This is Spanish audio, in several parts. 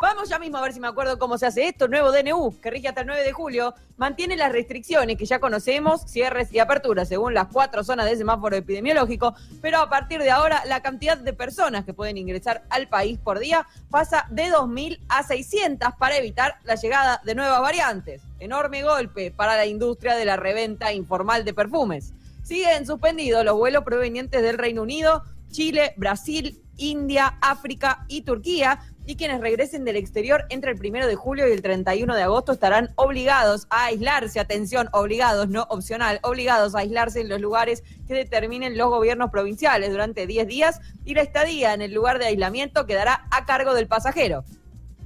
Vamos ya mismo a ver si me acuerdo cómo se hace esto. Nuevo DNU, que rige hasta el 9 de julio, mantiene las restricciones que ya conocemos, cierres y aperturas según las cuatro zonas de semáforo epidemiológico, pero a partir de ahora la cantidad de personas que pueden ingresar al país por día pasa de 2.000 a 600 para evitar la llegada de nuevas variantes. Enorme golpe para la industria de la reventa informal de perfumes. Siguen suspendidos los vuelos provenientes del Reino Unido, Chile, Brasil, India, África y Turquía. Y quienes regresen del exterior entre el primero de julio y el 31 de agosto estarán obligados a aislarse, atención, obligados, no opcional, obligados a aislarse en los lugares que determinen los gobiernos provinciales durante 10 días y la estadía en el lugar de aislamiento quedará a cargo del pasajero.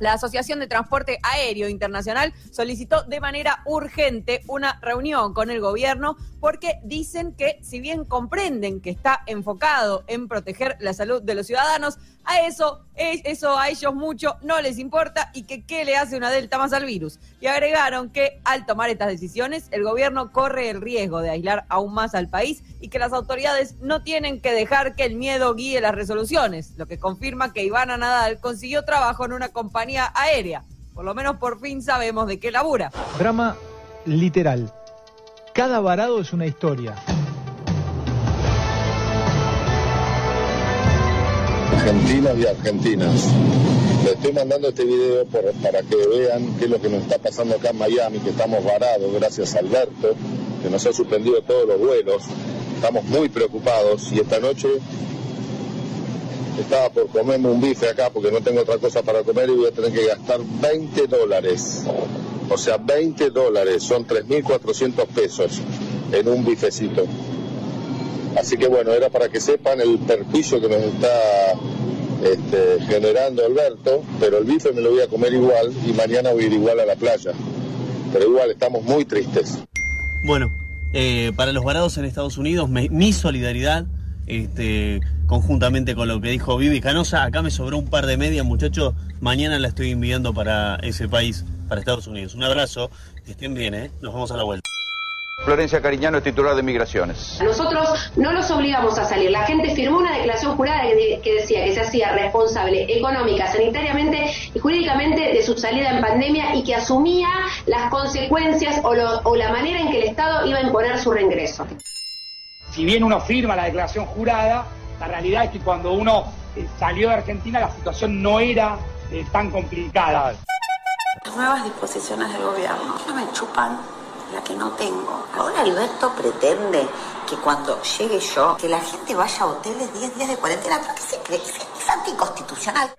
La Asociación de Transporte Aéreo Internacional solicitó de manera urgente una reunión con el gobierno porque dicen que si bien comprenden que está enfocado en proteger la salud de los ciudadanos, a eso, es- eso a ellos mucho no les importa y que qué le hace una delta más al virus. Y agregaron que al tomar estas decisiones, el gobierno corre el riesgo de aislar aún más al país y que las autoridades no tienen que dejar que el miedo guíe las resoluciones, lo que confirma que Ivana Nadal consiguió trabajo en una compañía aérea. Por lo menos por fin sabemos de qué labura. Drama literal. Cada varado es una historia. argentinos y argentinas. Les estoy mandando este video por- para que vean qué es lo que nos está pasando acá en Miami, que estamos varados gracias a Alberto, que nos ha suspendido todos los vuelos. Estamos muy preocupados y esta noche estaba por comerme un bife acá porque no tengo otra cosa para comer y voy a tener que gastar 20 dólares. O sea, 20 dólares son 3.400 pesos en un bifecito. Así que bueno, era para que sepan el perjuicio que nos está este, generando Alberto, pero el bife me lo voy a comer igual y mañana voy a ir igual a la playa. Pero igual estamos muy tristes. Bueno, eh, para los varados en Estados Unidos, mi solidaridad, este, conjuntamente con lo que dijo Vivi Canosa, acá me sobró un par de medias, muchachos, mañana la estoy enviando para ese país, para Estados Unidos. Un abrazo, que estén bien, ¿eh? Nos vamos a la vuelta. Florencia Cariñano es titular de Migraciones. Nosotros no los obligamos a salir. La gente firmó una declaración jurada que, de- que decía que se hacía responsable económica, sanitariamente y jurídicamente de su salida en pandemia y que asumía las consecuencias o, lo- o la manera en que el Estado iba a imponer su reingreso. Si bien uno firma la declaración jurada, la realidad es que cuando uno eh, salió de Argentina la situación no era eh, tan complicada. Las nuevas disposiciones del gobierno no me chupan la que no tengo. Ahora Alberto pretende que cuando llegue yo, que la gente vaya a hoteles 10 días de cuarentena. ¿Pero qué se cree? Es, es anticonstitucional.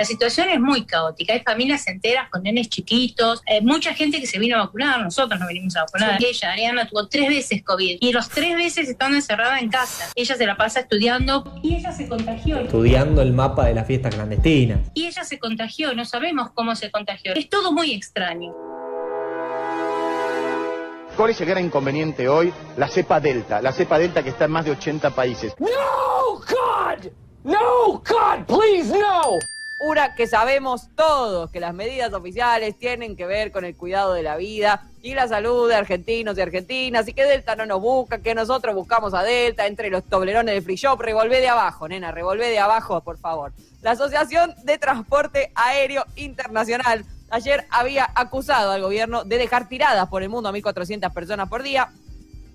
La situación es muy caótica. Hay familias enteras con nenes chiquitos, eh, mucha gente que se vino a vacunar, nosotros nos venimos a vacunar. Ella, Ariana, tuvo tres veces COVID y los tres veces estando encerrada en casa. Ella se la pasa estudiando y ella se contagió. estudiando el mapa de la fiesta clandestina. Y ella se contagió, no sabemos cómo se contagió. Es todo muy extraño. ¿Cuál es el gran inconveniente hoy? La cepa Delta, la cepa Delta que está en más de 80 países. No, God! No, God, please, no! Una que sabemos todos, que las medidas oficiales tienen que ver con el cuidado de la vida y la salud de argentinos y argentinas, y que Delta no nos busca, que nosotros buscamos a Delta entre los toblerones del free shop. Revolvé de abajo, nena, revolvé de abajo, por favor. La Asociación de Transporte Aéreo Internacional ayer había acusado al gobierno de dejar tiradas por el mundo a 1.400 personas por día,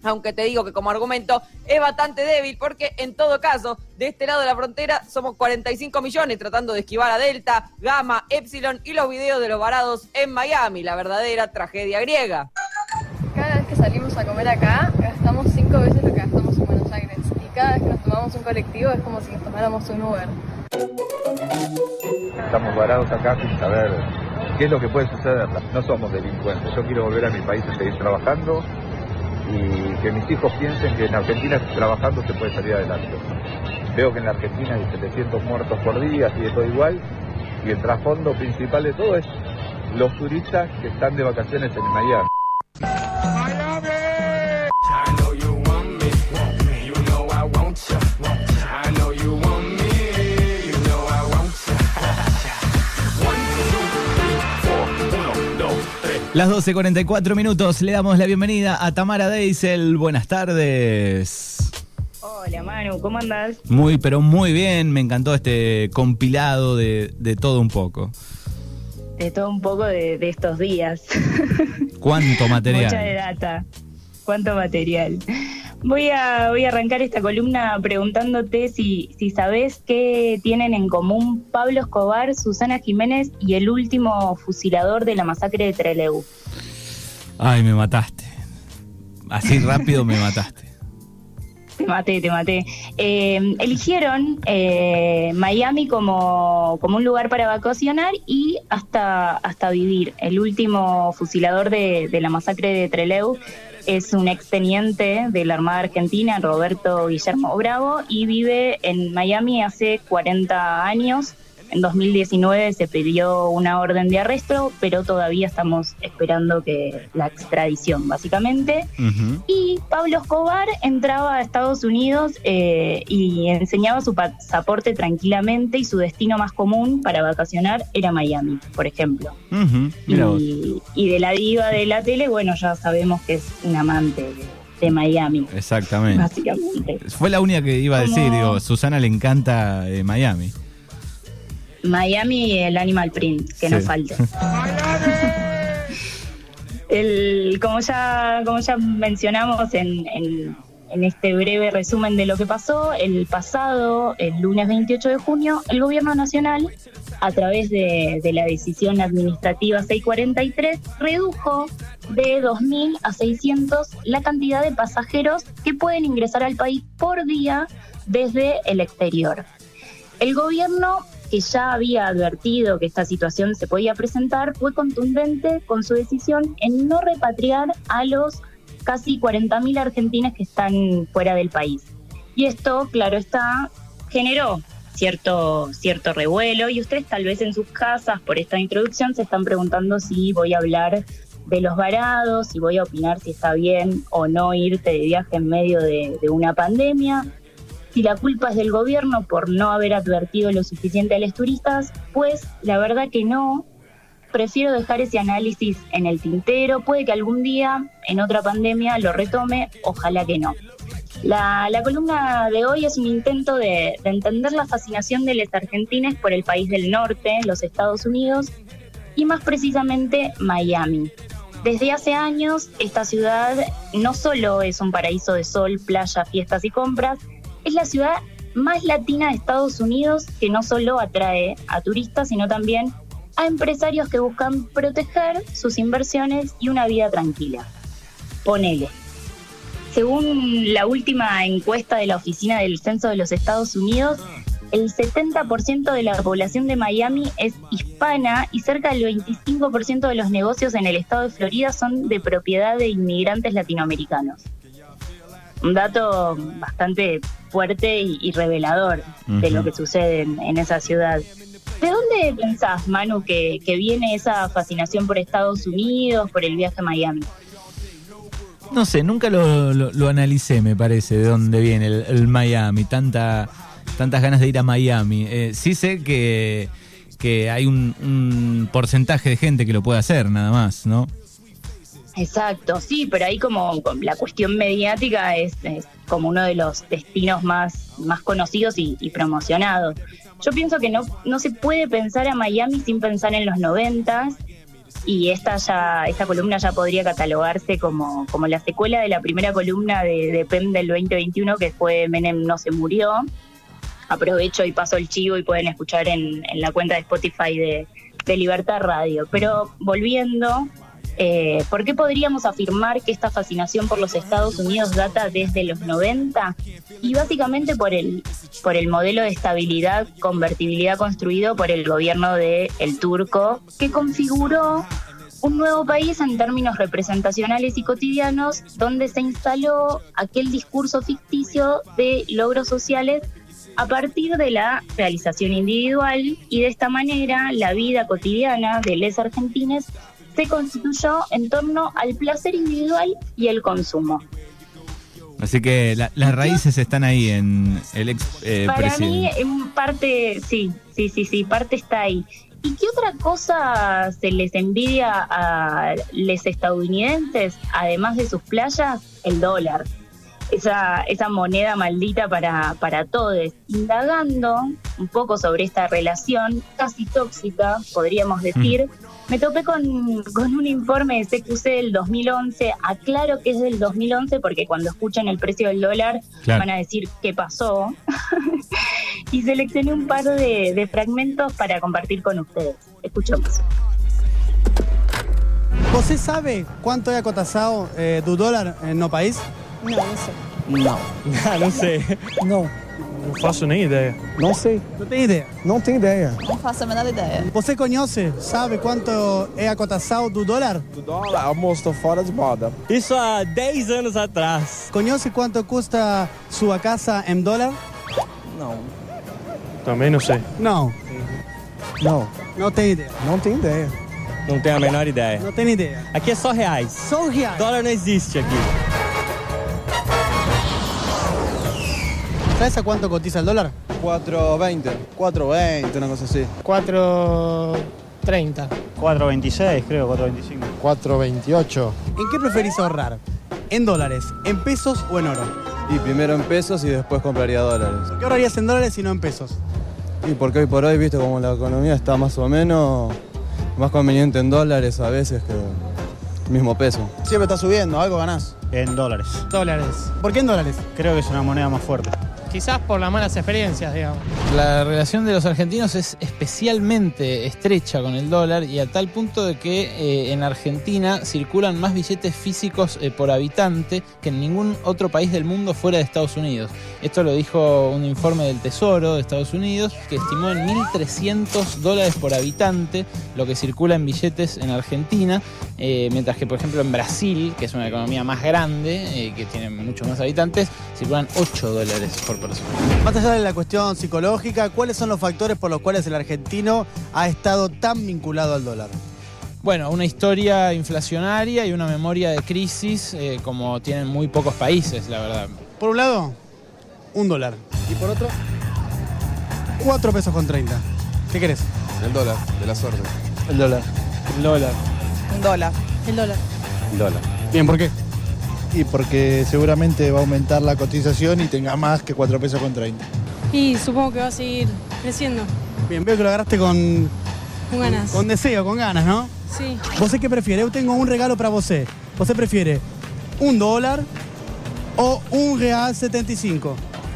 aunque te digo que como argumento es bastante débil porque en todo caso, de este lado de la frontera somos 45 millones tratando de esquivar a Delta, Gamma, Epsilon y los videos de los varados en Miami, la verdadera tragedia griega. Cada vez que salimos a comer acá, gastamos cinco veces lo que gastamos en Buenos Aires. Y cada vez que nos tomamos un colectivo es como si nos tomáramos un Uber. Estamos varados acá sin saber qué es lo que puede suceder. No somos delincuentes. Yo quiero volver a mi país a seguir trabajando y que mis hijos piensen que en Argentina trabajando se puede salir adelante. Veo que en la Argentina hay 700 muertos por día, sigue todo igual, y el trasfondo principal de todo es los turistas que están de vacaciones en Miami. Las 12.44 minutos, le damos la bienvenida a Tamara Deisel. Buenas tardes. Hola Manu, ¿cómo andás? Muy, pero muy bien. Me encantó este compilado de, de todo un poco. De todo un poco de, de estos días. ¿Cuánto material? Mucha de data. ¿Cuánto material? Voy a, voy a arrancar esta columna preguntándote si, si sabes qué tienen en común Pablo Escobar, Susana Jiménez y el último fusilador de la masacre de Trelew. Ay, me mataste. Así rápido me mataste. Te maté, te maté. Eh, eligieron eh, Miami como, como un lugar para vacacionar y hasta, hasta vivir. El último fusilador de, de la masacre de Trelew es un exteniente de la Armada Argentina, Roberto Guillermo Bravo, y vive en Miami hace 40 años. En 2019 se pidió una orden de arresto, pero todavía estamos esperando que la extradición, básicamente. Y Pablo Escobar entraba a Estados Unidos eh, y enseñaba su pasaporte tranquilamente y su destino más común para vacacionar era Miami, por ejemplo. Y, y de la diva de la tele, bueno, ya sabemos que es un amante de, de Miami, Exactamente. básicamente. Fue la única que iba a decir, Como- digo, Susana le encanta eh, Miami. Miami y el Animal Print, que no Sí. falte. El, como, ya, como ya mencionamos en, en- en este breve resumen de lo que pasó, el pasado, el lunes 28 de junio, el Gobierno Nacional, a través de, de la decisión administrativa 643, redujo de 2.000 a 600 la cantidad de pasajeros que pueden ingresar al país por día desde el exterior. El gobierno, que ya había advertido que esta situación se podía presentar, fue contundente con su decisión en no repatriar a los casi 40.000 argentinos que están fuera del país. Y esto, claro está, generó cierto, cierto revuelo y ustedes tal vez en sus casas por esta introducción se están preguntando si voy a hablar de los varados, si voy a opinar si está bien o no irte de viaje en medio de, de una pandemia, si la culpa es del gobierno por no haber advertido lo suficiente a los turistas, pues la verdad que no. Prefiero dejar ese análisis en el tintero. Puede que algún día, en otra pandemia, lo retome. Ojalá que no. La, la columna de hoy es un intento de, de entender la fascinación de los argentines por el país del norte, los Estados Unidos, y más precisamente Miami. Desde hace años, esta ciudad no solo es un paraíso de sol, playa, fiestas y compras, es la ciudad más latina de Estados Unidos que no solo atrae a turistas, sino también a empresarios que buscan proteger sus inversiones y una vida tranquila. Ponele. Según la última encuesta de la Oficina del Censo de los Estados Unidos, el 70% de la población de Miami es hispana y cerca del 25% de los negocios en el estado de Florida son de propiedad de inmigrantes latinoamericanos. Un dato bastante fuerte y, y revelador de lo que sucede en, en esa ciudad. ¿De dónde pensás, Manu, que, que viene esa fascinación por Estados Unidos, por el viaje a Miami? No sé, nunca lo, lo- lo analicé, me parece, de dónde viene el, el Miami, tanta, tantas ganas de ir a Miami. Eh, sí sé que, que hay un, un porcentaje de gente que lo puede hacer, nada más, ¿no? Exacto, sí, pero ahí como la cuestión mediática es, como uno de los destinos más, más conocidos y, promocionados. Yo pienso que no, no se puede pensar a Miami sin pensar en los noventas y esta ya esta columna ya podría catalogarse como, como la secuela de la primera columna de, de PEM del 2021 que fue Menem no se murió. Aprovecho y paso el chivo y pueden escuchar en, la cuenta de Spotify de Libertad Radio. Pero volviendo, eh, ¿por qué podríamos afirmar que esta fascinación por los Estados Unidos data desde los 90? Y básicamente por el, por el modelo de estabilidad, convertibilidad construido por el gobierno de El Turco, que configuró un nuevo país en términos representacionales y cotidianos, donde se instaló aquel discurso ficticio de logros sociales a partir de la realización individual y de esta manera la vida cotidiana de los argentines se constituyó en torno al placer individual y el consumo. Así que la- las raíces están ahí en el ex eh, Para mí, presidente. en parte, sí, sí, sí, sí, parte está ahí. ¿Y qué otra cosa se les envidia a los estadounidenses, además de sus playas? El dólar. Esa, esa moneda maldita para, para todos. Indagando un poco sobre esta relación casi tóxica, podríamos decir, me topé con, con un informe de CQC del 2011. Aclaro que es del 2011 porque cuando escuchan el precio del dólar Claro. van a decir qué pasó. y seleccioné un par de, de fragmentos para compartir con ustedes. Escuchemos. Você sabe quanto é a cotação eh, do dólar eh, no país? Não sei. Não. Ah, não sei. Não. Não faço nem ideia. Não sei. Não tem ideia? Não tem ideia. Não faço a menor ideia. Você conhece, sabe quanto é a cotação do dólar? Do dólar? Almoço, tô fora de moda. Isso há 10 anos atrás. Conhece quanto custa sua casa em dólar? Não. Também não sei. Não. Não. Não tem ideia. Não tem ideia. Não tenho a menor ideia. Não tem ideia. Aqui é só reais. Só reais. Dólar não existe aqui. ¿Sabes a cuánto cotiza el dólar? 4.20. 4.20, una cosa así. 4.30. 4.26, creo, 4.25. 4.28. ¿En qué preferís ahorrar? ¿En dólares, en pesos o en oro? Y primero en pesos y después compraría dólares. ¿Por qué ahorrarías en dólares y no en pesos? Y porque hoy por hoy, viste, como la economía está más o menos más conveniente en dólares a veces que el mismo peso. Siempre está subiendo, algo ganás. En dólares. Dólares. ¿Por qué en dólares? Creo que es una moneda más fuerte. Quizás por las malas experiencias, digamos. La relación de los argentinos es especialmente estrecha con el dólar y a tal punto de que eh, en Argentina circulan más billetes físicos eh, por habitante que en ningún otro país del mundo fuera de Estados Unidos. Esto lo dijo un informe del Tesoro de Estados Unidos que estimó en 1.300 dólares por habitante lo que circula en billetes en Argentina, eh, mientras que por ejemplo en Brasil, que es una economía más grande, que tiene muchos más habitantes, circulan 8 dólares por persona. Más allá de la cuestión psicológica, ¿cuáles son los factores por los cuales el argentino ha estado tan vinculado al dólar? Bueno, una historia inflacionaria y una memoria de crisis eh, como tienen muy pocos países, la verdad. Por un lado, un dólar. Y por otro, cuatro pesos con 30. ¿Qué querés? El dólar, de la suerte. El dólar. El dólar. El dólar. El dólar. El dólar. Bien, ¿por qué? Y porque seguramente va a aumentar la cotización y tenga más que 4 pesos con 30. Y supongo que va a seguir creciendo. Bien, veo que lo agarraste con, Con ganas. con deseo, con ganas, ¿no? Sí. ¿Vos qué prefiere? Yo tengo un regalo para vos. ¿Vos prefiere un dólar o un real 75?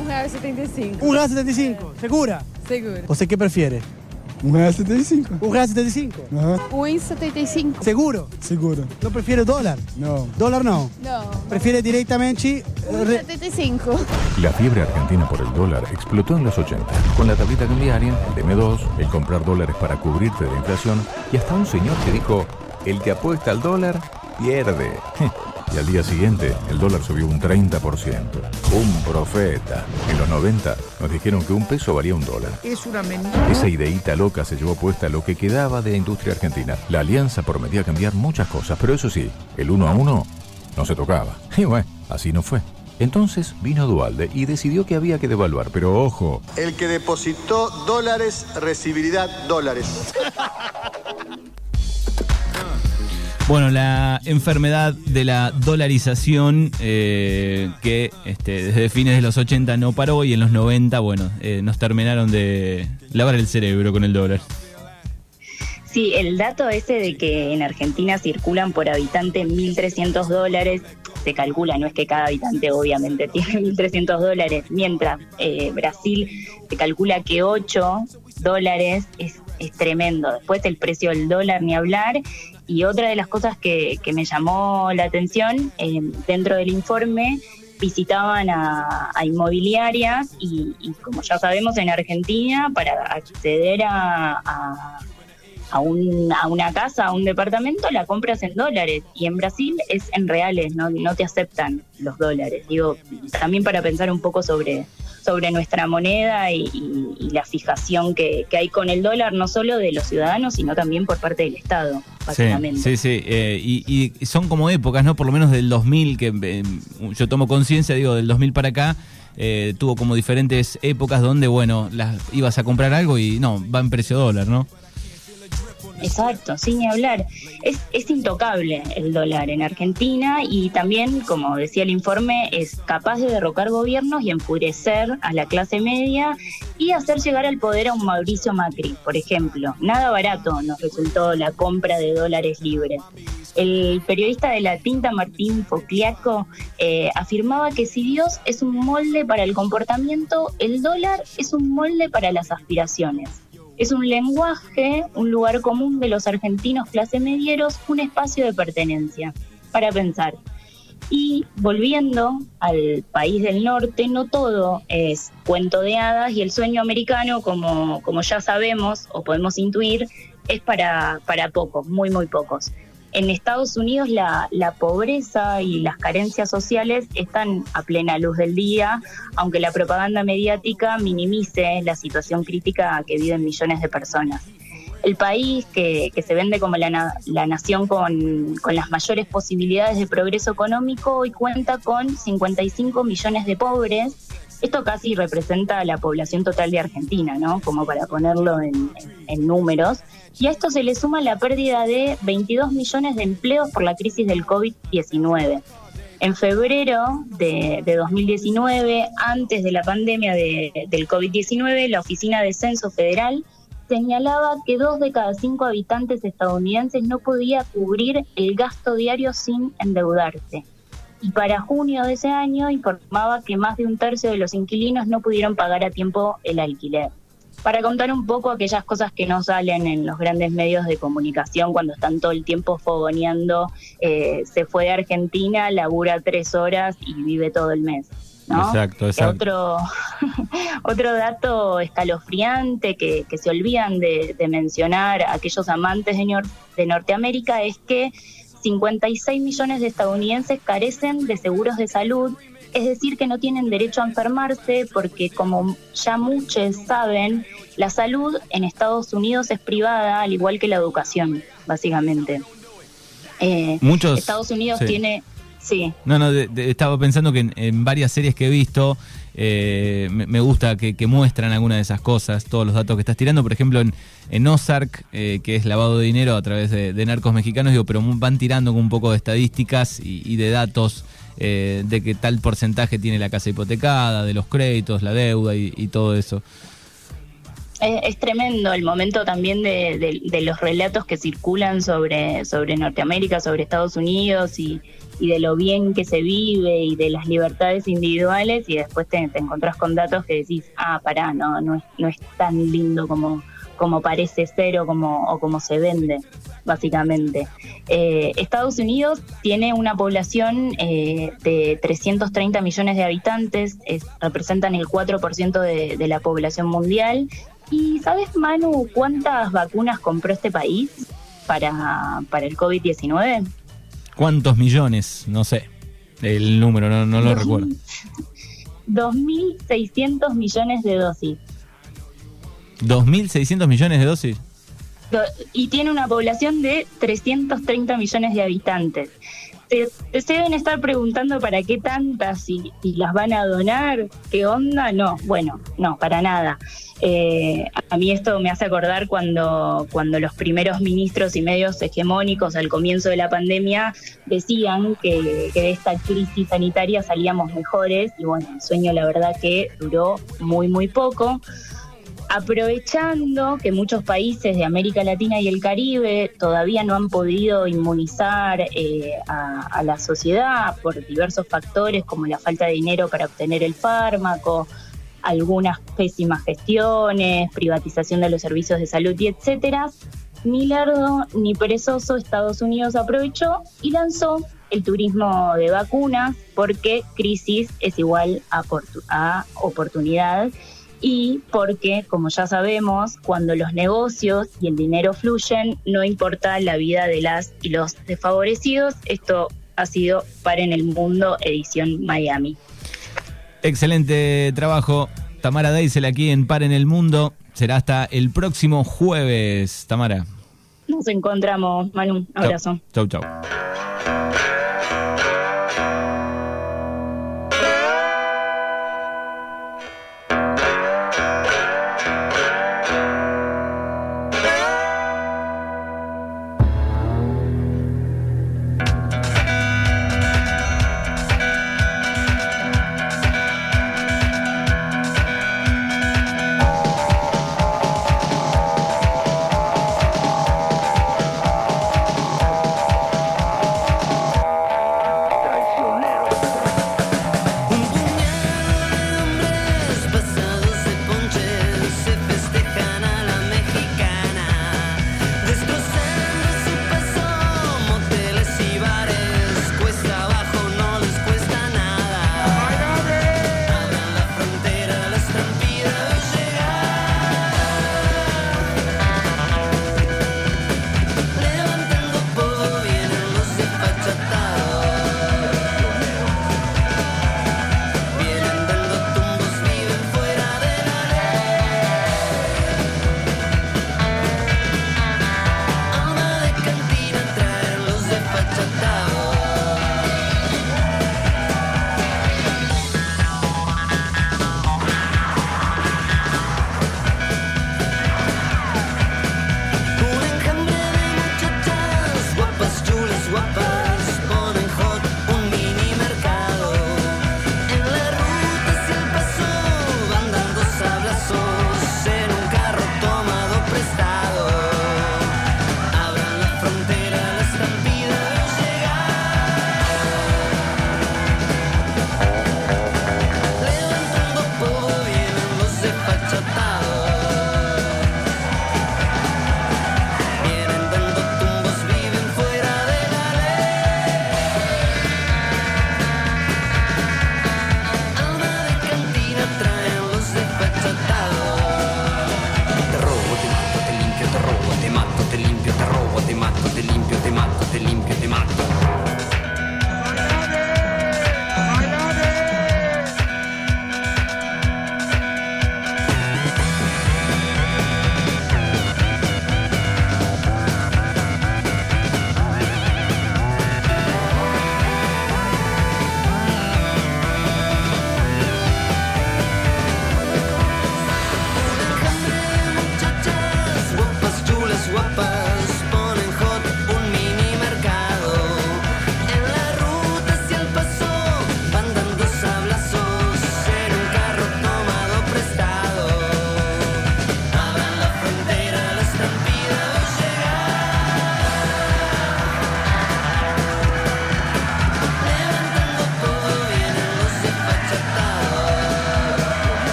Un real 75. Un real 75, ¿segura? Seguro. ¿Vos qué prefiere? Un real 75. Un real 75. Ajá. Un 75. ¿Seguro? Seguro. ¿No prefiere dólar? No. ¿Dólar no? No. ¿Prefiere directamente? Un 75. La fiebre argentina por el dólar explotó en los 80, con la tablita cambiaria, el DM2, el comprar dólares para cubrirte de la inflación y hasta un señor que dijo, el que apuesta al dólar, pierde. Y al día siguiente, el dólar subió un 30%. Un profeta. En los 90 nos dijeron que un peso valía un dólar. Es una mentira. Esa ideíta loca se llevó puesta lo que quedaba de la industria argentina. La alianza prometía cambiar muchas cosas, pero eso sí, el uno a uno no se tocaba. Y bueno, así no fue. Entonces vino Dualde y decidió que había que devaluar, pero ojo, El que depositó dólares recibirá dólares. Bueno, la enfermedad de la dolarización eh, que este, desde fines de los 80 no paró y en los 90, bueno, eh, nos terminaron de lavar el cerebro con el dólar. Sí, el dato ese de que en Argentina circulan por habitante 1.300 dólares, se calcula, no es que cada habitante obviamente tiene 1.300 dólares, mientras eh, Brasil se calcula que 8 dólares es, es tremendo. Después el precio del dólar ni hablar. Y otra de las cosas que, que me llamó la atención, eh, dentro del informe visitaban a, inmobiliarias y, como ya sabemos en Argentina, para acceder a a, un- a una casa, a un departamento, la compras en dólares. Y en Brasil es en reales, no, no te aceptan los dólares. Digo, también para pensar un poco sobre, sobre nuestra moneda y, y- y la fijación que, que hay con el dólar, no solo de los ciudadanos, sino también por parte del Estado, básicamente. Sí, sí, eh, y, y son como épocas, ¿no? Por lo menos del 2000, que eh, yo tomo conciencia, digo, del 2000 para acá, eh, tuvo como diferentes épocas donde, bueno, las, ibas a comprar algo y no, va en precio dólar, ¿no? Exacto, sin hablar. Es, es intocable el dólar en Argentina y también, como decía el informe, es capaz de derrocar gobiernos y enfurecer a la clase media y hacer llegar al poder a un Mauricio Macri, por ejemplo. Nada barato nos resultó la compra de dólares libres. El periodista de la tinta Martín Focliaco eh, afirmaba que si Dios es un molde para el comportamiento, el dólar es un molde para las aspiraciones. Es un lenguaje, un lugar común de los argentinos clase medieros, un espacio de pertenencia. Para pensar. Y volviendo al país del norte, no todo es cuento de hadas y el sueño americano, como, como ya sabemos o podemos intuir, es para, para pocos, muy, muy pocos. En Estados Unidos la, pobreza y las carencias sociales están a plena luz del día, aunque la propaganda mediática minimice la situación crítica que viven millones de personas. El país que, se vende como la, la nación con, con las mayores posibilidades de progreso económico hoy cuenta con 55 millones de pobres. Esto casi representa la población total de Argentina, ¿no? Como para ponerlo en números. Y a esto se le suma la pérdida de 22 millones de empleos por la crisis del COVID-19. En febrero de, de 2019, antes de la pandemia de- del COVID-19, la Oficina de Censo Federal señalaba que dos de cada cinco habitantes estadounidenses no podía cubrir el gasto diario sin endeudarse. Y para junio de ese año informaba que más de un tercio de los inquilinos no pudieron pagar a tiempo el alquiler. Para contar un poco aquellas cosas que no salen en los grandes medios de comunicación cuando están todo el tiempo fogoneando, eh, se fue de Argentina, labura tres horas y vive todo el mes. ¿no? Exacto, exacto. Otro, otro dato escalofriante que, que se olvidan de, de mencionar aquellos amantes de, Nor- de Norteamérica es que 56 millones de estadounidenses carecen de seguros de salud, es decir, que no tienen derecho a enfermarse porque como ya muchos saben, la salud en Estados Unidos es privada, al igual que la educación, básicamente. Eh, Muchos- Estados Unidos sí. tiene... Sí, No, no, de- de- estaba pensando que en, en varias series que he visto eh, me, gusta que, muestran algunas de esas cosas, todos los datos que estás tirando. Por ejemplo, en, en Ozark, eh, que es lavado de dinero a través de, narcos mexicanos, digo, pero van tirando un poco de estadísticas y, y de datos eh, de que tal porcentaje tiene la casa hipotecada, de los créditos, la deuda y, y todo eso. Es, tremendo el momento también de, los relatos que circulan sobre, sobre Norteamérica, sobre Estados Unidos y, de lo bien que se vive y de las libertades individuales y después te, te encontrás con datos que decís, ah, pará, no, no, es, no es tan lindo como, como parece ser o como, como se vende, básicamente. Eh, Estados Unidos tiene una población eh, de 330 millones de habitantes, es- representan el 4% de, de la población mundial. ¿Y sabes, Manu, cuántas vacunas compró este país para, para el COVID-19? ¿Cuántos millones? No sé. El número, no, no lo Dos- recuerdo. 2.600 millones de dosis. ¿2.600 millones de dosis? Do- y tiene una población de 330 millones de habitantes. Se, se deben estar preguntando para qué tantas y, y las van a donar, qué onda, no, bueno, no, para nada. Eh, a mí esto me hace acordar cuando, cuando los primeros ministros y medios hegemónicos al comienzo de la pandemia decían que, que de esta crisis sanitaria salíamos mejores y bueno, el sueño la verdad que duró muy, muy poco aprovechando que muchos países de América Latina y el Caribe todavía no han podido inmunizar eh, a, la sociedad por diversos factores como la falta de dinero para obtener el fármaco, algunas pésimas gestiones, privatización de los servicios de salud y etcétera, ni lerdo ni perezoso Estados Unidos aprovechó y lanzó el turismo de vacunas porque crisis es igual a, a oportunidad y porque, como ya sabemos, cuando los negocios y el dinero fluyen, no importa la vida de las y los desfavorecidos. Esto ha sido para en el mundo edición Miami. Excelente trabajo. Tamara Deisel aquí en Par en el Mundo. Será hasta el próximo jueves, Tamara. Nos encontramos, Manu. Un abrazo. Chau, chau.